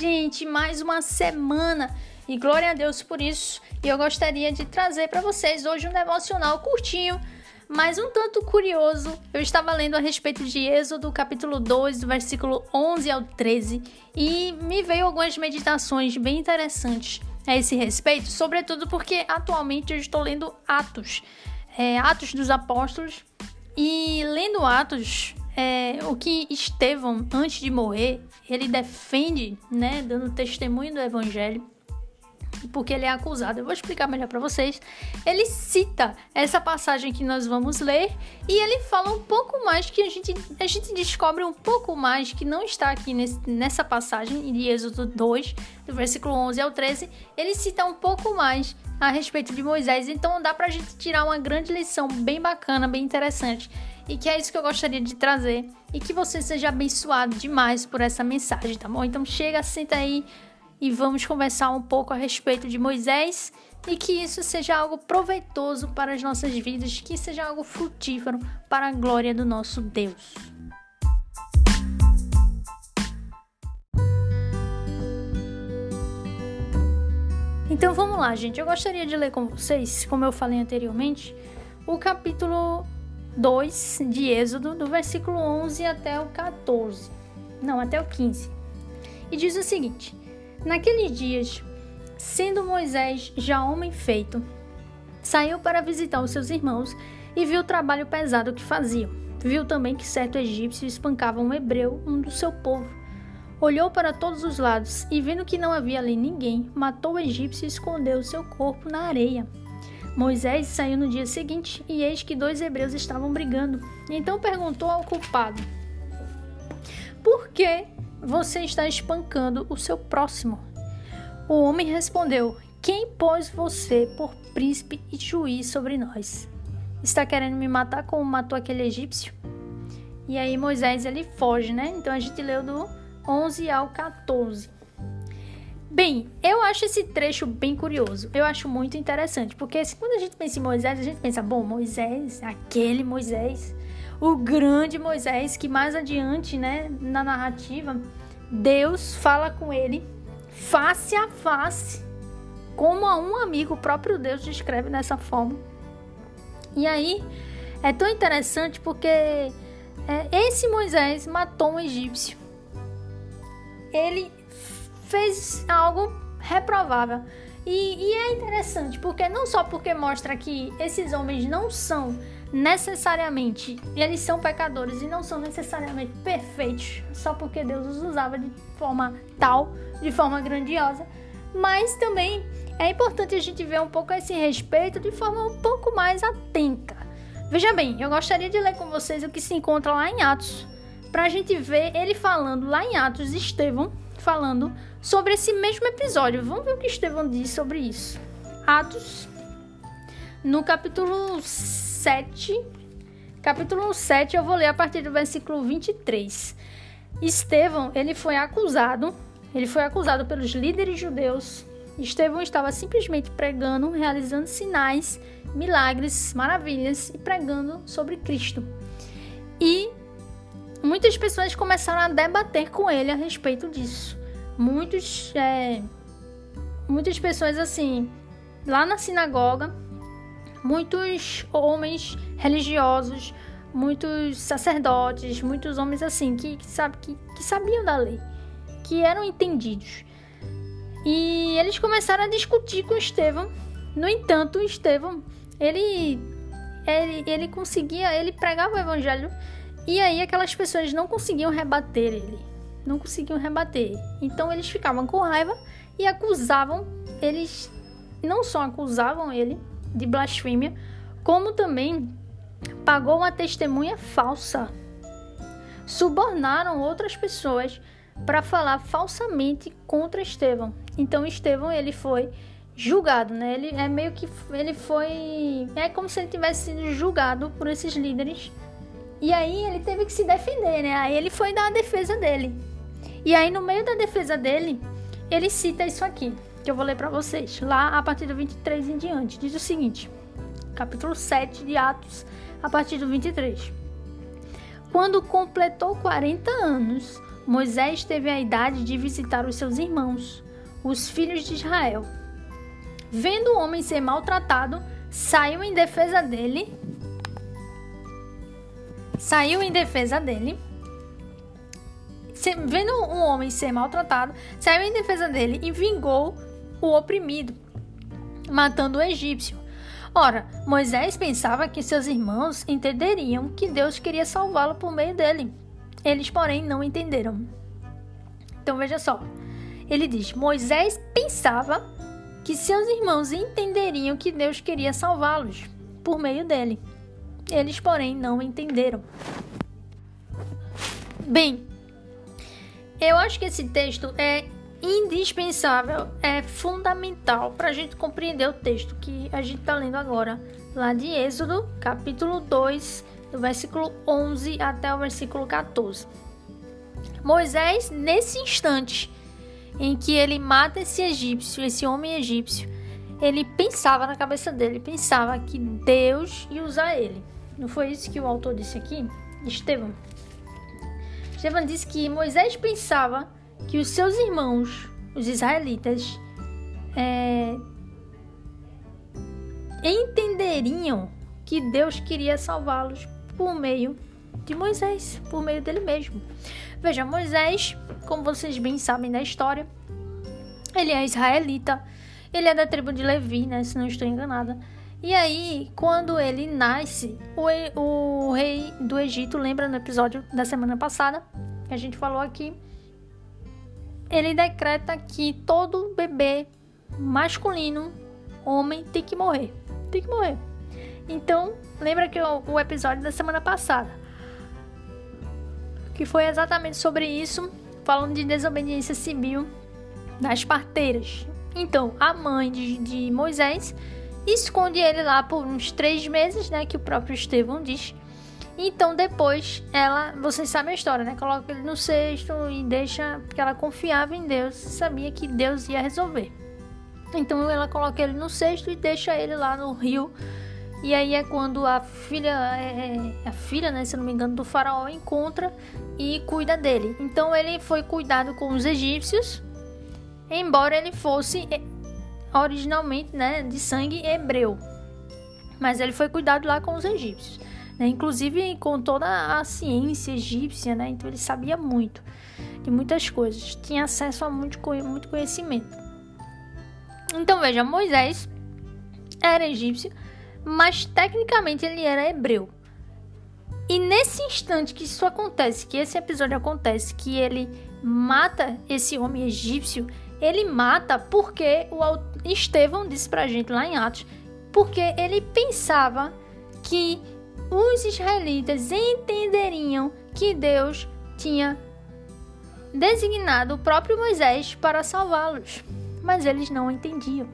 gente, mais uma semana e glória a Deus por isso. E eu gostaria de trazer para vocês hoje um devocional curtinho, mas um tanto curioso. Eu estava lendo a respeito de Êxodo, capítulo 2, do versículo 11 ao 13, e me veio algumas meditações bem interessantes a esse respeito, sobretudo porque atualmente eu estou lendo Atos, é, Atos dos Apóstolos, e lendo Atos, é, o que Estevão, antes de morrer, ele defende, né, dando testemunho do evangelho, porque ele é acusado. Eu vou explicar melhor para vocês. Ele cita essa passagem que nós vamos ler e ele fala um pouco mais que a gente a gente descobre um pouco mais que não está aqui nesse, nessa passagem de Êxodo 2, do versículo 11 ao 13. Ele cita um pouco mais a respeito de Moisés, então dá pra gente tirar uma grande lição bem bacana, bem interessante. E que é isso que eu gostaria de trazer. E que você seja abençoado demais por essa mensagem, tá bom? Então chega, senta aí e vamos conversar um pouco a respeito de Moisés e que isso seja algo proveitoso para as nossas vidas, que seja algo frutífero para a glória do nosso Deus. Então vamos lá, gente. Eu gostaria de ler com vocês, como eu falei anteriormente, o capítulo 2 de Êxodo, do versículo 11 até o 14. Não, até o 15. E diz o seguinte: Naqueles dias, sendo Moisés já homem feito, saiu para visitar os seus irmãos e viu o trabalho pesado que faziam. Viu também que certo egípcio espancava um hebreu, um do seu povo. Olhou para todos os lados e, vendo que não havia ali ninguém, matou o egípcio e escondeu seu corpo na areia. Moisés saiu no dia seguinte e eis que dois hebreus estavam brigando. Então perguntou ao culpado: Por que você está espancando o seu próximo? O homem respondeu: Quem pôs você por príncipe e juiz sobre nós? Está querendo me matar como matou aquele egípcio? E aí Moisés ele foge, né? Então a gente leu do 11 ao 14. Bem, eu acho esse trecho bem curioso. Eu acho muito interessante, porque quando a gente pensa em Moisés, a gente pensa, bom, Moisés, aquele Moisés, o grande Moisés, que mais adiante, né, na narrativa, Deus fala com ele face a face, como a um amigo, o próprio Deus descreve dessa forma. E aí é tão interessante porque é, esse Moisés matou um egípcio. Ele fez algo reprovável. E, e, é interessante, porque não só porque mostra que esses homens não são necessariamente, eles são pecadores e não são necessariamente perfeitos, só porque Deus os usava de forma tal, de forma grandiosa, mas também é importante a gente ver um pouco esse respeito de forma um pouco mais atenta. Veja bem, eu gostaria de ler com vocês o que se encontra lá em Atos, para a gente ver ele falando lá em Atos, Estevão falando sobre esse mesmo episódio. Vamos ver o que Estevão diz sobre isso. Atos, no capítulo 7. Capítulo 7, eu vou ler a partir do versículo 23. Estevão, ele foi acusado, ele foi acusado pelos líderes judeus. Estevão estava simplesmente pregando, realizando sinais, milagres, maravilhas e pregando sobre Cristo. E muitas pessoas começaram a debater com ele a respeito disso. Muitos, é, muitas pessoas assim, lá na sinagoga, muitos homens religiosos, muitos sacerdotes, muitos homens assim que, que, sabe, que, que sabiam da lei, que eram entendidos. E eles começaram a discutir com Estevão. No entanto, Estevão, ele, ele, ele conseguia, ele pregava o evangelho e aí aquelas pessoas não conseguiam rebater ele, não conseguiam rebater. Então eles ficavam com raiva e acusavam, eles não só acusavam ele de blasfêmia, como também pagou uma testemunha falsa. Subornaram outras pessoas para falar falsamente contra Estevão. Então Estevão ele foi julgado, né? Ele é meio que ele foi é como se ele tivesse sido julgado por esses líderes e aí ele teve que se defender, né? Aí ele foi dar a defesa dele. E aí no meio da defesa dele, ele cita isso aqui, que eu vou ler para vocês. Lá a partir do 23 em diante, diz o seguinte: capítulo 7 de Atos, a partir do 23. Quando completou 40 anos, Moisés teve a idade de visitar os seus irmãos, os filhos de Israel. Vendo o homem ser maltratado, saiu em defesa dele. Saiu em defesa dele. Vendo um homem ser maltratado, saiu em defesa dele e vingou o oprimido, matando o egípcio. Ora, Moisés pensava que seus irmãos entenderiam que Deus queria salvá-lo por meio dele. Eles, porém, não entenderam. Então veja só. Ele diz: Moisés pensava que seus irmãos entenderiam que Deus queria salvá-los por meio dele. Eles, porém, não entenderam. Bem, eu acho que esse texto é indispensável, é fundamental para a gente compreender o texto que a gente está lendo agora, lá de Êxodo, capítulo 2, do versículo 11 até o versículo 14. Moisés, nesse instante em que ele mata esse egípcio, esse homem egípcio, ele pensava na cabeça dele, pensava que Deus ia usar ele. Não foi isso que o autor disse aqui? Estevão. Estevão disse que Moisés pensava que os seus irmãos, os israelitas, é, entenderiam que Deus queria salvá-los por meio de Moisés, por meio dele mesmo. Veja, Moisés, como vocês bem sabem da história, ele é israelita, ele é da tribo de Levi, né, se não estou enganada. E aí, quando ele nasce, o, o rei do Egito, lembra no episódio da semana passada, que a gente falou aqui, ele decreta que todo bebê masculino, homem, tem que morrer. Tem que morrer. Então, lembra que o, o episódio da semana passada, que foi exatamente sobre isso, falando de desobediência civil das parteiras. Então, a mãe de, de Moisés esconde ele lá por uns três meses, né? Que o próprio Estevão diz. Então depois ela, vocês sabem a história, né? Coloca ele no cesto e deixa, porque ela confiava em Deus, sabia que Deus ia resolver. Então ela coloca ele no cesto e deixa ele lá no rio. E aí é quando a filha, é, é, a filha, né, se não me engano, do faraó encontra e cuida dele. Então ele foi cuidado com os egípcios, embora ele fosse originalmente, né, de sangue hebreu. Mas ele foi cuidado lá com os egípcios né? inclusive com toda a ciência egípcia, né? então ele sabia muito de muitas coisas, tinha acesso a muito, muito conhecimento. Então veja, Moisés era egípcio, mas tecnicamente ele era hebreu. E nesse instante que isso acontece, que esse episódio acontece, que ele mata esse homem egípcio, ele mata porque o Estevão disse pra gente lá em Atos, porque ele pensava que os israelitas entenderiam que Deus tinha designado o próprio Moisés para salvá-los. Mas eles não entendiam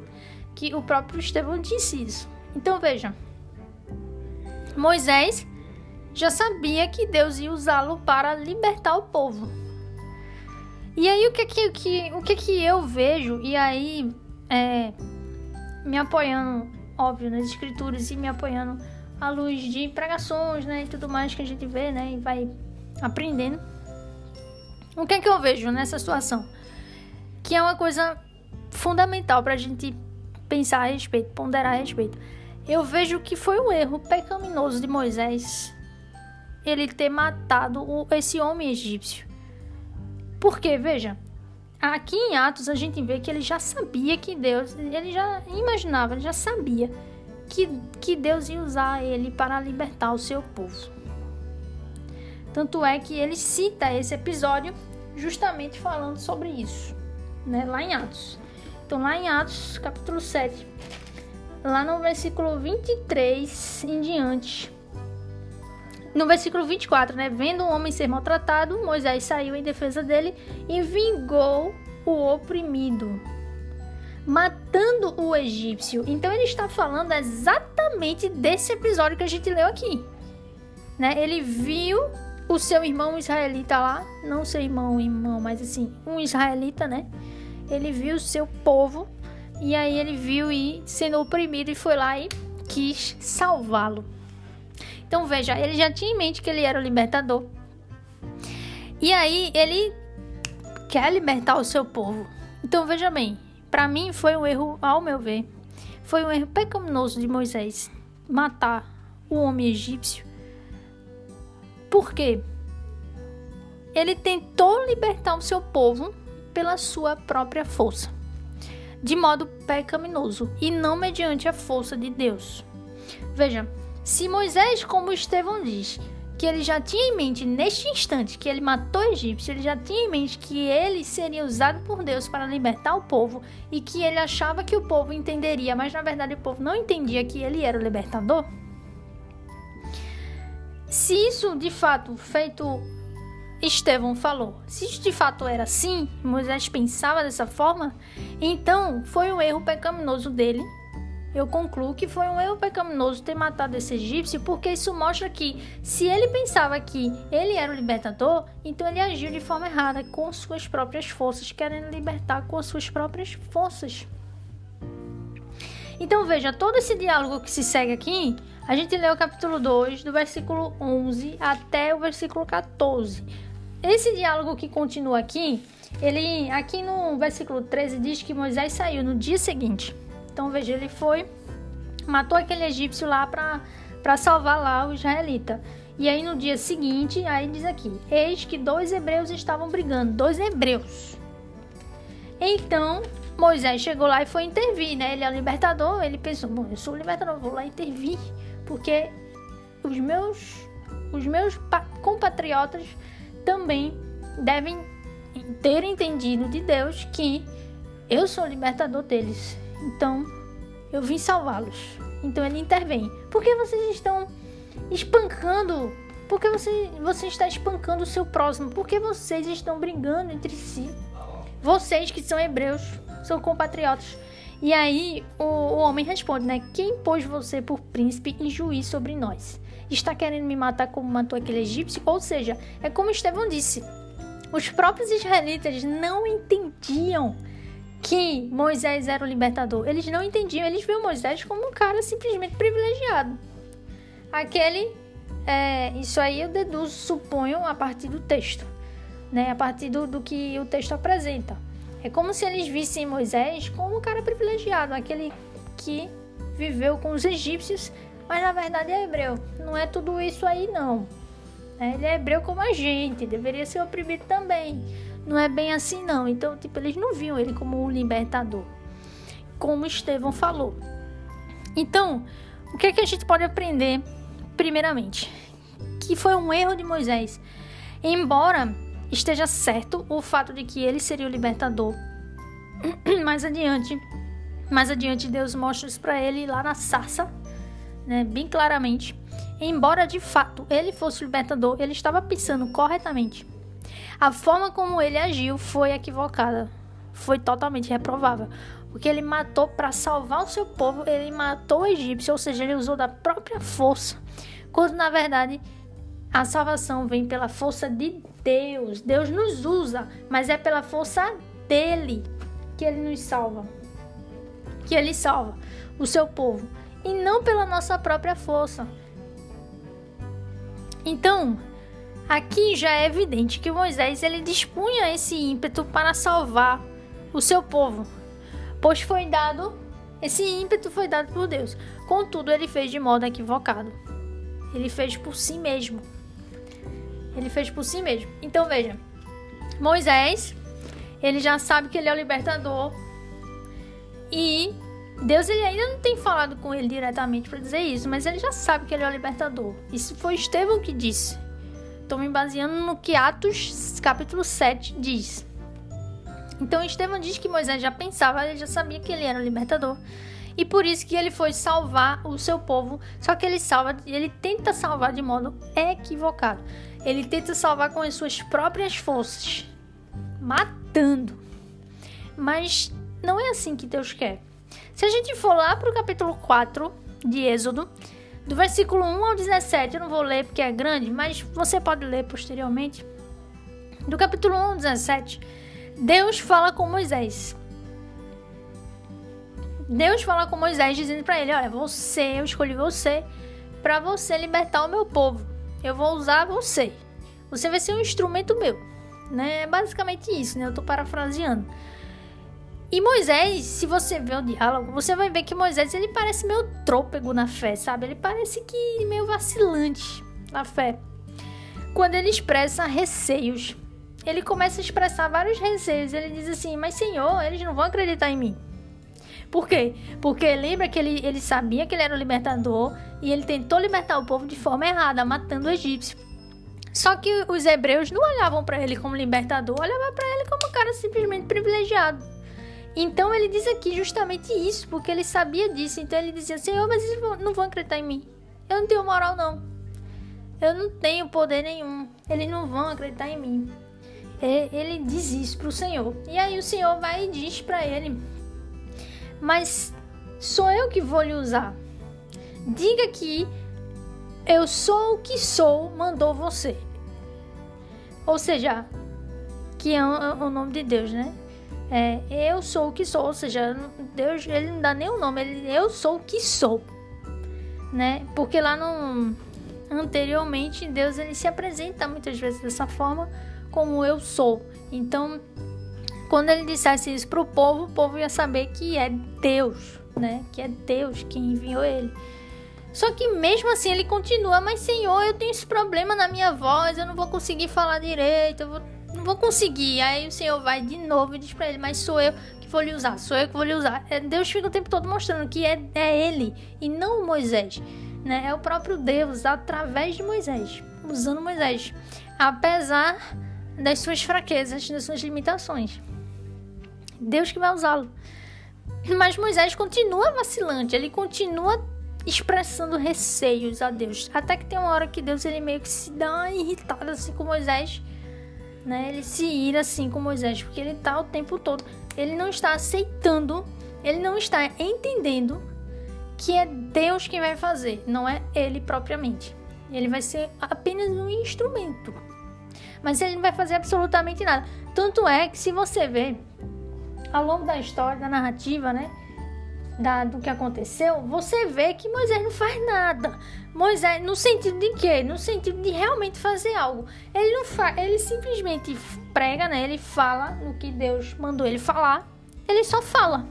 que o próprio Estevão disse isso. Então veja, Moisés já sabia que Deus ia usá-lo para libertar o povo. E aí o que que, que, o que, que eu vejo, e aí é, me apoiando, óbvio, nas escrituras e me apoiando à luz de pregações, né, e tudo mais que a gente vê, né, e vai aprendendo. O que é que eu vejo nessa situação? Que é uma coisa fundamental para a gente pensar a respeito, ponderar a respeito. Eu vejo que foi um erro pecaminoso de Moisés ele ter matado esse homem egípcio. Porque, veja, aqui em Atos a gente vê que ele já sabia que Deus, ele já imaginava, ele já sabia que, que Deus ia usar ele para libertar o seu povo. Tanto é que ele cita esse episódio justamente falando sobre isso, né, lá em Atos. Então, lá em Atos, capítulo 7, lá no versículo 23 em diante. No versículo 24, né? Vendo um homem ser maltratado, Moisés saiu em defesa dele e vingou o oprimido matando o egípcio. Então ele está falando exatamente desse episódio que a gente leu aqui. Né? Ele viu o seu irmão israelita lá, não seu irmão, irmão, mas assim, um israelita, né? Ele viu o seu povo e aí ele viu e sendo oprimido e foi lá e quis salvá-lo. Então veja, ele já tinha em mente que ele era o libertador. E aí ele quer libertar o seu povo. Então veja bem, para mim foi um erro, ao meu ver, foi um erro pecaminoso de Moisés matar o homem egípcio. Por quê? Ele tentou libertar o seu povo pela sua própria força, de modo pecaminoso e não mediante a força de Deus. Veja, se Moisés, como Estevão diz, que ele já tinha em mente neste instante que ele matou o egípcio, ele já tinha em mente que ele seria usado por Deus para libertar o povo e que ele achava que o povo entenderia, mas na verdade o povo não entendia que ele era o libertador. Se isso de fato feito Estevão falou, se isso de fato era assim, Moisés pensava dessa forma, então foi um erro pecaminoso dele eu concluo que foi um erro pecaminoso ter matado esse egípcio, porque isso mostra que, se ele pensava que ele era o libertador, então ele agiu de forma errada, com suas próprias forças, querendo libertar com as suas próprias forças. Então veja, todo esse diálogo que se segue aqui, a gente lê o capítulo 2, do versículo 11 até o versículo 14. Esse diálogo que continua aqui, ele aqui no versículo 13 diz que Moisés saiu no dia seguinte. Então veja, ele foi, matou aquele egípcio lá para salvar lá o israelita. E aí no dia seguinte, aí diz aqui: Eis que dois hebreus estavam brigando, dois hebreus. Então Moisés chegou lá e foi intervir, né? Ele é o libertador, ele pensou: Bom, eu sou o libertador, vou lá intervir, porque os meus, os meus compatriotas também devem ter entendido de Deus que eu sou o libertador deles. Então, eu vim salvá-los. Então ele intervém. Por que vocês estão espancando? Por que você, você está espancando o seu próximo? Por que vocês estão brigando entre si? Vocês que são hebreus, são compatriotas. E aí o, o homem responde, né? Quem pôs você por príncipe e juiz sobre nós? Está querendo me matar como matou aquele egípcio? Ou seja, é como Estevão disse. Os próprios israelitas não entendiam que Moisés era o libertador. Eles não entendiam, eles viam Moisés como um cara simplesmente privilegiado. Aquele, é, isso aí eu deduzo, suponho, a partir do texto, né? A partir do, do que o texto apresenta. É como se eles vissem Moisés como um cara privilegiado, aquele que viveu com os egípcios, mas na verdade é hebreu. Não é tudo isso aí, não. Ele é hebreu como a gente, deveria ser oprimido também não é bem assim não. Então, tipo, eles não viam ele como um libertador, como Estevão falou. Então, o que é que a gente pode aprender primeiramente? Que foi um erro de Moisés. Embora esteja certo o fato de que ele seria o libertador, mais adiante, mais adiante Deus mostra isso para ele lá na sarça, né, bem claramente. Embora de fato ele fosse o libertador, ele estava pensando corretamente a forma como ele agiu foi equivocada, foi totalmente reprovável, porque ele matou para salvar o seu povo, ele matou o egípcio, ou seja, ele usou da própria força, quando na verdade a salvação vem pela força de Deus. Deus nos usa, mas é pela força dele que ele nos salva. Que ele salva o seu povo e não pela nossa própria força. Então, Aqui já é evidente que Moisés ele dispunha esse ímpeto para salvar o seu povo, pois foi dado esse ímpeto foi dado por Deus. Contudo, ele fez de modo equivocado. Ele fez por si mesmo. Ele fez por si mesmo. Então veja, Moisés, ele já sabe que ele é o libertador e Deus ele ainda não tem falado com ele diretamente para dizer isso, mas ele já sabe que ele é o libertador. Isso foi Estevão que disse. Estou me baseando no que Atos capítulo 7 diz. Então Estevão diz que Moisés já pensava, ele já sabia que ele era o libertador. E por isso que ele foi salvar o seu povo. Só que ele salva, ele tenta salvar de modo equivocado. Ele tenta salvar com as suas próprias forças, matando. Mas não é assim que Deus quer. Se a gente for lá para o capítulo 4 de Êxodo, do versículo 1 ao 17, eu não vou ler porque é grande, mas você pode ler posteriormente. Do capítulo 1 ao 17, Deus fala com Moisés. Deus fala com Moisés dizendo para ele: Olha, você, eu escolhi você para você libertar o meu povo. Eu vou usar você. Você vai ser um instrumento meu. Né? É basicamente isso, né? Eu tô parafraseando. E Moisés, se você ver o diálogo, você vai ver que Moisés ele parece meio trôpego na fé, sabe? Ele parece que meio vacilante na fé. Quando ele expressa receios, ele começa a expressar vários receios. Ele diz assim: Mas Senhor, eles não vão acreditar em mim. Por quê? Porque lembra que ele, ele sabia que ele era o libertador e ele tentou libertar o povo de forma errada, matando o egípcio. Só que os hebreus não olhavam para ele como libertador, olhavam para ele como um cara simplesmente privilegiado. Então ele diz aqui justamente isso, porque ele sabia disso. Então ele dizia: Senhor, mas eles não vão acreditar em mim. Eu não tenho moral, não. Eu não tenho poder nenhum. Eles não vão acreditar em mim. Ele diz isso para o Senhor. E aí o Senhor vai e diz para ele: Mas sou eu que vou lhe usar. Diga que eu sou o que sou, mandou você. Ou seja, que é o nome de Deus, né? É, eu sou o que sou, ou seja, Deus ele não dá nem o nome, ele, eu sou o que sou, né? Porque lá no anteriormente Deus ele se apresenta muitas vezes dessa forma como eu sou. Então, quando ele dissesse isso para o povo, o povo ia saber que é Deus, né? Que é Deus quem enviou ele. Só que mesmo assim ele continua, mas Senhor, eu tenho esse problema na minha voz, eu não vou conseguir falar direito, eu vou, não vou conseguir. Aí o Senhor vai de novo e diz para ele, mas sou eu que vou lhe usar, sou eu que vou lhe usar. É, Deus fica o tempo todo mostrando que é, é ele e não Moisés. Né? É o próprio Deus através de Moisés, usando Moisés. Apesar das suas fraquezas, das suas limitações. Deus que vai usá-lo. Mas Moisés continua vacilante, ele continua expressando receios a Deus. Até que tem uma hora que Deus ele meio que se dá uma irritada assim com Moisés, né? Ele se ira assim com Moisés, porque ele tá o tempo todo, ele não está aceitando, ele não está entendendo que é Deus quem vai fazer, não é ele propriamente. Ele vai ser apenas um instrumento mas ele não vai fazer absolutamente nada. Tanto é que se você ver ao longo da história, da narrativa, né? Da, do que aconteceu, você vê que Moisés não faz nada. Moisés, no sentido de quê? No sentido de realmente fazer algo. Ele não faz, ele simplesmente prega, né? Ele fala no que Deus mandou ele falar. Ele só fala.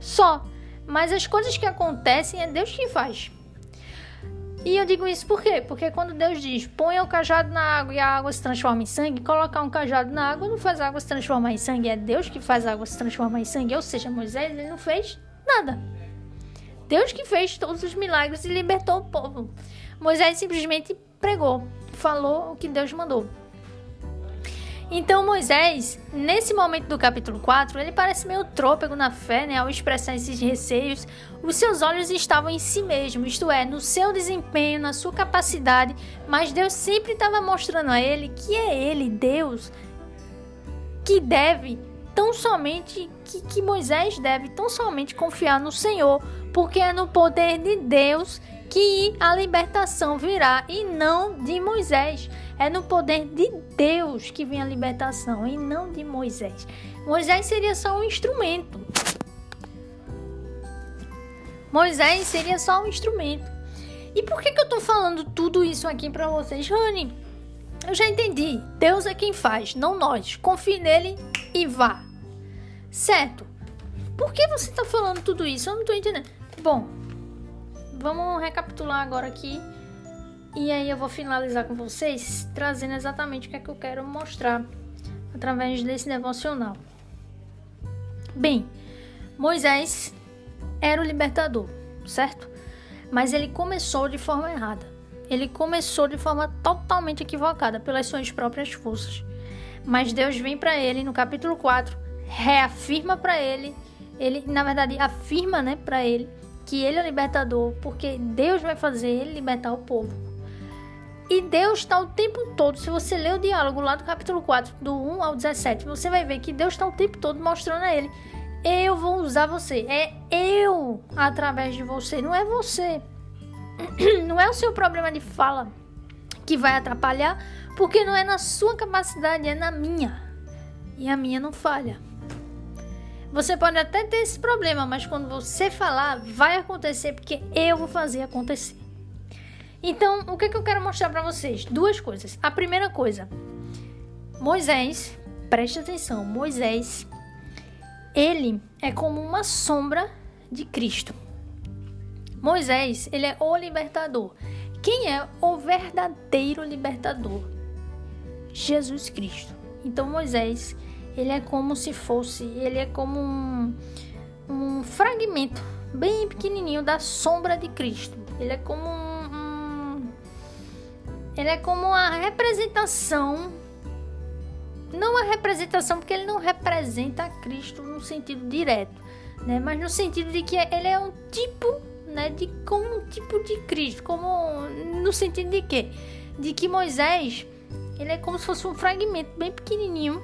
Só. Mas as coisas que acontecem é Deus que faz. E eu digo isso por quê? Porque quando Deus diz, ponha o cajado na água e a água se transforma em sangue, colocar um cajado na água não faz a água se transformar em sangue, é Deus que faz a água se transformar em sangue. Ou seja, Moisés ele não fez nada. Deus que fez todos os milagres e libertou o povo. Moisés simplesmente pregou, falou o que Deus mandou. Então Moisés, nesse momento do capítulo 4, ele parece meio trôpego na fé, né? Ao expressar esses receios, os seus olhos estavam em si mesmo, isto é, no seu desempenho, na sua capacidade, mas Deus sempre estava mostrando a ele que é ele, Deus, que deve tão somente que, que Moisés deve tão somente confiar no Senhor, porque é no poder de Deus que a libertação virá e não de Moisés. É no poder de Deus que vem a libertação e não de Moisés. Moisés seria só um instrumento. Moisés seria só um instrumento. E por que, que eu tô falando tudo isso aqui para vocês, Rani? Eu já entendi. Deus é quem faz, não nós. Confie nele e vá. Certo? Por que você tá falando tudo isso? Eu não tô entendendo. Bom, vamos recapitular agora aqui e aí eu vou finalizar com vocês trazendo exatamente o que é que eu quero mostrar através desse devocional. Bem, Moisés era o libertador, certo? Mas ele começou de forma errada. Ele começou de forma totalmente equivocada pelas suas próprias forças. Mas Deus vem para ele no capítulo 4, reafirma para ele, ele na verdade afirma, né, para ele que ele é o libertador, porque Deus vai fazer ele libertar o povo. E Deus está o tempo todo, se você ler o diálogo lá do capítulo 4, do 1 ao 17, você vai ver que Deus está o tempo todo mostrando a ele: Eu vou usar você, é eu através de você, não é você. Não é o seu problema de fala que vai atrapalhar, porque não é na sua capacidade, é na minha. E a minha não falha. Você pode até ter esse problema, mas quando você falar, vai acontecer porque eu vou fazer acontecer. Então, o que, que eu quero mostrar para vocês? Duas coisas. A primeira coisa, Moisés, preste atenção, Moisés, ele é como uma sombra de Cristo. Moisés, ele é o libertador. Quem é o verdadeiro libertador? Jesus Cristo. Então Moisés, ele é como se fosse, ele é como um, um fragmento bem pequenininho da sombra de Cristo. Ele é como um, um ele é como a representação não a representação porque ele não representa Cristo no sentido direto, né? Mas no sentido de que ele é um tipo, né, de como um tipo de Cristo, como no sentido de quê? De que Moisés, ele é como se fosse um fragmento bem pequenininho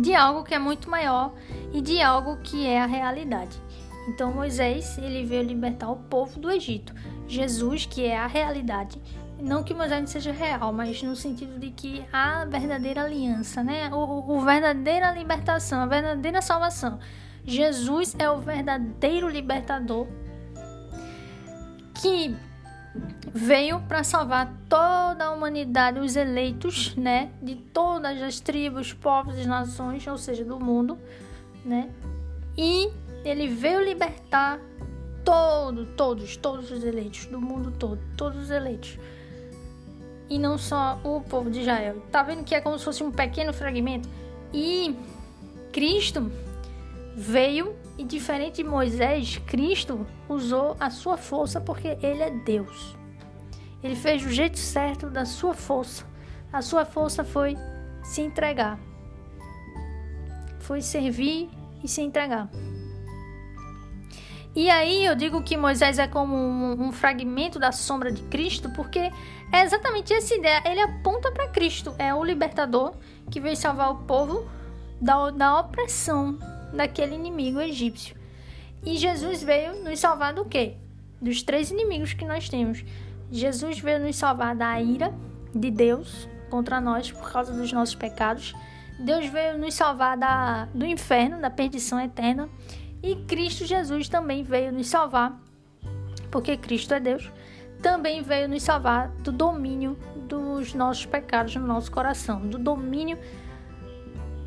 de algo que é muito maior e de algo que é a realidade. Então Moisés, ele veio libertar o povo do Egito. Jesus, que é a realidade, não que Moisés não seja real, mas no sentido de que a verdadeira aliança, né? O, o verdadeira libertação, a verdadeira salvação. Jesus é o verdadeiro libertador que veio para salvar toda a humanidade, os eleitos, né, de todas as tribos, povos e nações, ou seja, do mundo, né? E ele veio libertar todo, todos, todos os eleitos do mundo todo, todos os eleitos. E não só o povo de Israel. Tá vendo que é como se fosse um pequeno fragmento? E Cristo veio e diferente de Moisés, Cristo usou a sua força porque ele é Deus. Ele fez o jeito certo da sua força. A sua força foi se entregar. Foi servir e se entregar. E aí eu digo que Moisés é como um, um fragmento da sombra de Cristo, porque é exatamente essa ideia. Ele aponta para Cristo, é o libertador que veio salvar o povo da, da opressão daquele inimigo egípcio. E Jesus veio nos salvar do quê? Dos três inimigos que nós temos. Jesus veio nos salvar da ira de Deus contra nós por causa dos nossos pecados. Deus veio nos salvar da, do inferno, da perdição eterna. E Cristo Jesus também veio nos salvar, porque Cristo é Deus, também veio nos salvar do domínio dos nossos pecados no nosso coração, do domínio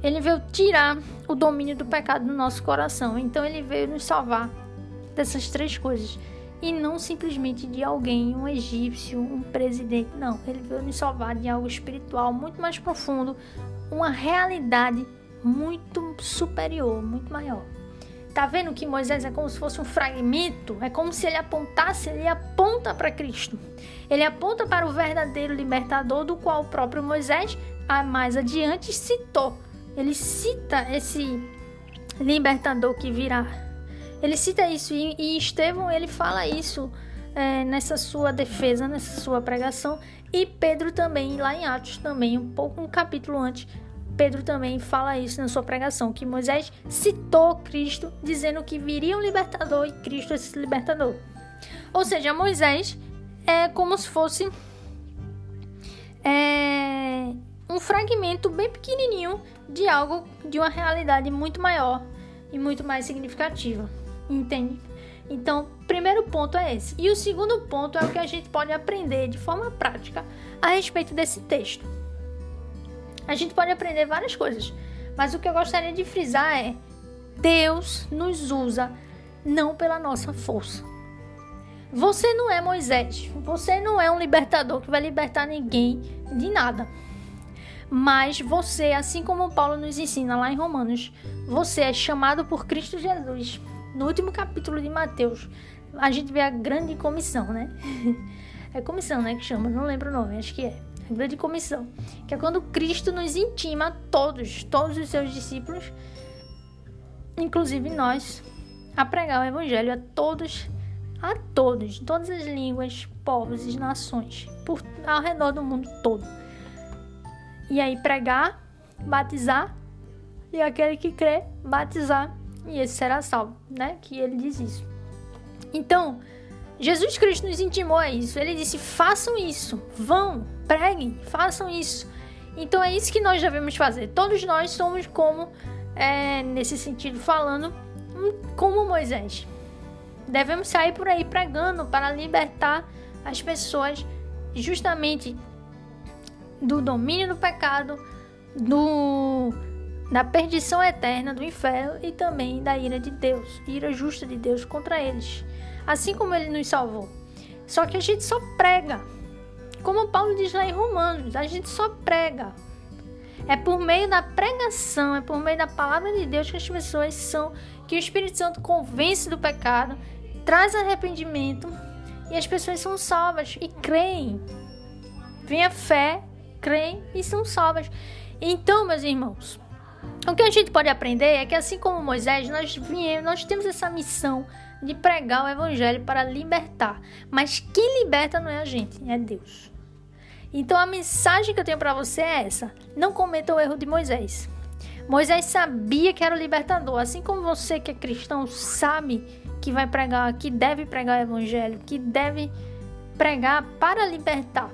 ele veio tirar o domínio do pecado do nosso coração. Então ele veio nos salvar dessas três coisas. E não simplesmente de alguém, um egípcio, um presidente. Não, ele veio nos salvar de algo espiritual muito mais profundo, uma realidade muito superior, muito maior. Tá vendo que Moisés é como se fosse um fragmento? É como se ele apontasse, ele aponta para Cristo. Ele aponta para o verdadeiro libertador, do qual o próprio Moisés, mais adiante, citou ele cita esse libertador que virá. Ele cita isso e, e Estevão ele fala isso é, nessa sua defesa, nessa sua pregação. E Pedro também, lá em Atos também, um pouco um capítulo antes, Pedro também fala isso na sua pregação, que Moisés citou Cristo, dizendo que viria um libertador e Cristo é esse libertador. Ou seja, Moisés é como se fosse é, um fragmento bem pequenininho de algo, de uma realidade muito maior e muito mais significativa. Entende? Então, primeiro ponto é esse. E o segundo ponto é o que a gente pode aprender de forma prática a respeito desse texto. A gente pode aprender várias coisas, mas o que eu gostaria de frisar é: Deus nos usa não pela nossa força. Você não é Moisés, você não é um libertador que vai libertar ninguém de nada. Mas você, assim como Paulo nos ensina lá em Romanos, você é chamado por Cristo Jesus. No último capítulo de Mateus, a gente vê a grande comissão, né? É comissão, né? Que chama, não lembro o nome, acho que é. A grande comissão. Que é quando Cristo nos intima, todos, todos os seus discípulos, inclusive nós, a pregar o Evangelho a todos, a todos, todas as línguas, povos e nações, por, ao redor do mundo todo. E aí pregar, batizar, e aquele que crê, batizar, e esse será salvo, né? Que ele diz isso. Então, Jesus Cristo nos intimou a isso. Ele disse: façam isso, vão, preguem, façam isso. Então é isso que nós devemos fazer. Todos nós somos como, é, nesse sentido falando, como Moisés. Devemos sair por aí pregando para libertar as pessoas justamente do domínio do pecado, do da perdição eterna do inferno e também da ira de Deus, ira justa de Deus contra eles, assim como ele nos salvou. Só que a gente só prega. Como Paulo diz lá em Romanos, a gente só prega. É por meio da pregação, é por meio da palavra de Deus que as pessoas são, que o Espírito Santo convence do pecado, traz arrependimento e as pessoas são salvas e creem. Vem a fé, creem e são salvas. Então, meus irmãos, o que a gente pode aprender é que assim como Moisés, nós viemos, nós temos essa missão de pregar o evangelho para libertar. Mas quem liberta não é a gente, é Deus. Então a mensagem que eu tenho para você é essa: não cometa o erro de Moisés. Moisés sabia que era o libertador, assim como você que é cristão sabe que vai pregar, que deve pregar o evangelho, que deve pregar para libertar.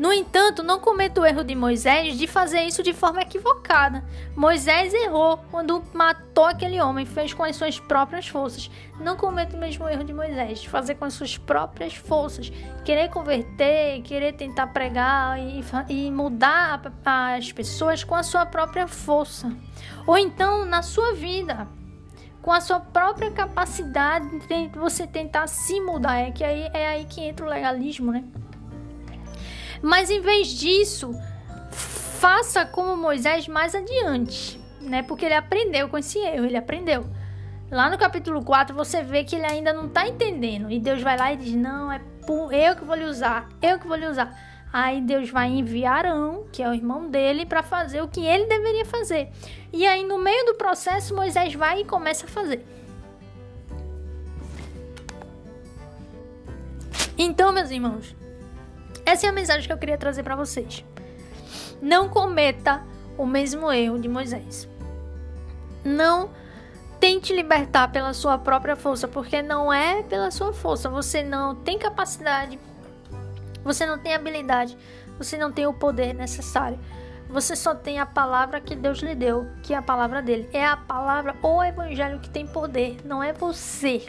No entanto, não cometa o erro de Moisés de fazer isso de forma equivocada. Moisés errou quando matou aquele homem, fez com as suas próprias forças. Não cometa o mesmo erro de Moisés, de fazer com as suas próprias forças. Querer converter, querer tentar pregar e, e mudar as pessoas com a sua própria força. Ou então na sua vida com a sua própria capacidade de você tentar se mudar. É que aí é aí que entra o legalismo, né? Mas em vez disso, faça como Moisés mais adiante, né? Porque ele aprendeu com esse erro, ele aprendeu. Lá no capítulo 4 você vê que ele ainda não está entendendo. E Deus vai lá e diz: Não, é eu que vou lhe usar, eu que vou lhe usar. Aí Deus vai enviar Arão, que é o irmão dele, para fazer o que ele deveria fazer. E aí, no meio do processo, Moisés vai e começa a fazer. Então, meus irmãos, essa é a mensagem que eu queria trazer para vocês. Não cometa o mesmo erro de Moisés. Não tente libertar pela sua própria força, porque não é pela sua força. Você não tem capacidade, você não tem habilidade, você não tem o poder necessário. Você só tem a palavra que Deus lhe deu, que é a palavra dele. É a palavra, o evangelho que tem poder, não é você.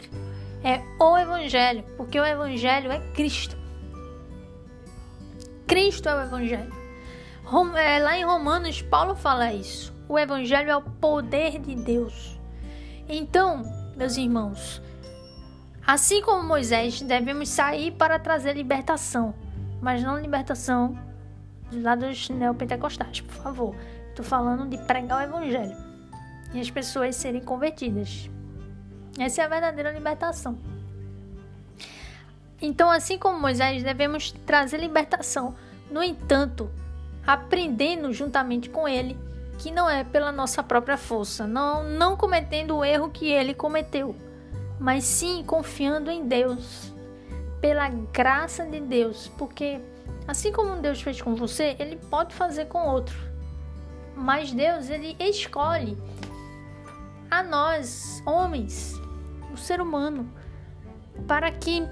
É o evangelho, porque o evangelho é Cristo. Cristo é o Evangelho. É, lá em Romanos, Paulo fala isso. O Evangelho é o poder de Deus. Então, meus irmãos, assim como Moisés, devemos sair para trazer libertação, mas não libertação dos lados neopentecostais, por favor. Estou falando de pregar o Evangelho e as pessoas serem convertidas. Essa é a verdadeira libertação. Então, assim como Moisés, devemos trazer libertação. No entanto, aprendendo juntamente com ele que não é pela nossa própria força, não, não cometendo o erro que ele cometeu, mas sim confiando em Deus, pela graça de Deus, porque assim como Deus fez com você, ele pode fazer com outro. Mas Deus, ele escolhe a nós, homens, o ser humano, para que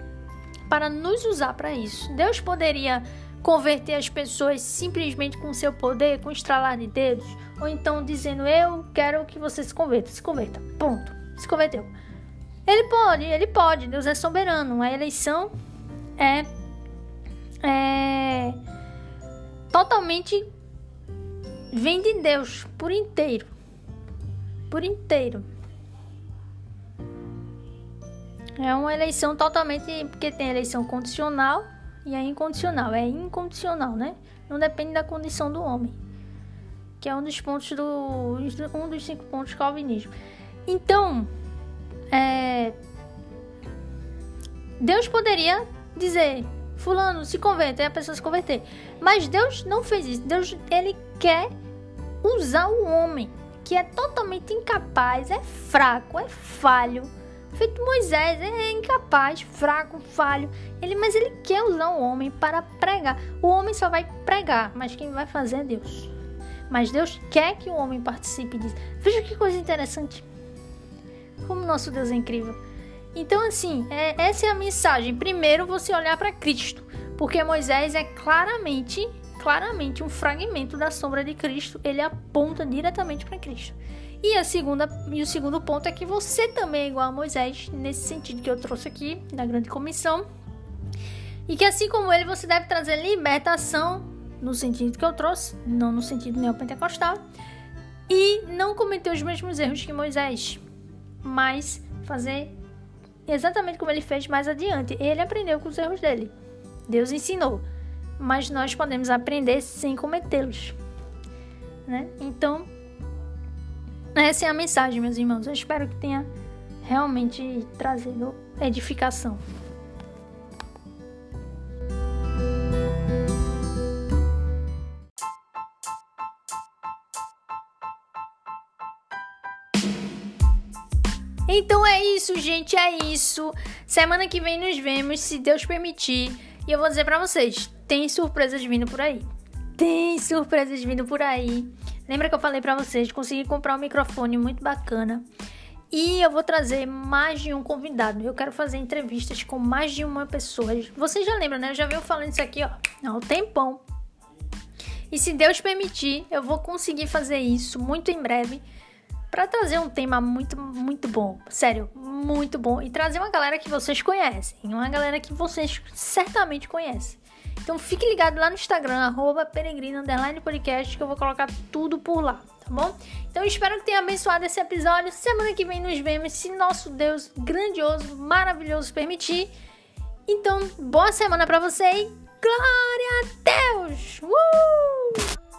para nos usar para isso. Deus poderia converter as pessoas simplesmente com seu poder, com estralar de dedos, ou então dizendo eu quero que você se converta, se converta, ponto, se converteu. Ele pode, ele pode, Deus é soberano. A eleição é, é totalmente vem de Deus por inteiro, por inteiro. É uma eleição totalmente. Porque tem eleição condicional e a incondicional. É incondicional, né? Não depende da condição do homem. Que é um dos pontos do. Um dos cinco pontos do calvinismo. Então, é, Deus poderia dizer, fulano, se converte, e a pessoa se converter. Mas Deus não fez isso. Deus, ele quer usar o homem, que é totalmente incapaz, é fraco, é falho Feito Moisés, é incapaz, fraco, falho. Ele, mas ele quer usar o homem para pregar. O homem só vai pregar, mas quem vai fazer é Deus. Mas Deus quer que o homem participe disso. Veja que coisa interessante. Como nosso Deus é incrível. Então, assim, é, essa é a mensagem. Primeiro, você olhar para Cristo, porque Moisés é claramente, claramente um fragmento da sombra de Cristo. Ele aponta diretamente para Cristo. E, a segunda, e o segundo ponto é que você também é igual a Moisés, nesse sentido que eu trouxe aqui, na grande comissão. E que assim como ele, você deve trazer libertação, no sentido que eu trouxe, não no sentido neopentecostal, e não cometer os mesmos erros que Moisés, mas fazer exatamente como ele fez mais adiante. Ele aprendeu com os erros dele. Deus ensinou, mas nós podemos aprender sem cometê-los. Né? Então, essa é a mensagem, meus irmãos. Eu espero que tenha realmente trazido edificação. Então é isso, gente, é isso. Semana que vem nos vemos, se Deus permitir. E eu vou dizer para vocês, tem surpresas vindo por aí. Tem surpresas vindo por aí. Lembra que eu falei para vocês, consegui comprar um microfone muito bacana. E eu vou trazer mais de um convidado. Eu quero fazer entrevistas com mais de uma pessoa. Vocês já lembram, né? Eu já venho falando isso aqui, ó, há um tempão. E se Deus permitir, eu vou conseguir fazer isso muito em breve para trazer um tema muito, muito bom. Sério, muito bom. E trazer uma galera que vocês conhecem. Uma galera que vocês certamente conhecem. Então fique ligado lá no Instagram, arroba podcast, que eu vou colocar tudo por lá, tá bom? Então espero que tenha abençoado esse episódio. Semana que vem nos vemos, se nosso Deus grandioso, maravilhoso permitir. Então, boa semana para você e glória a Deus! Uh!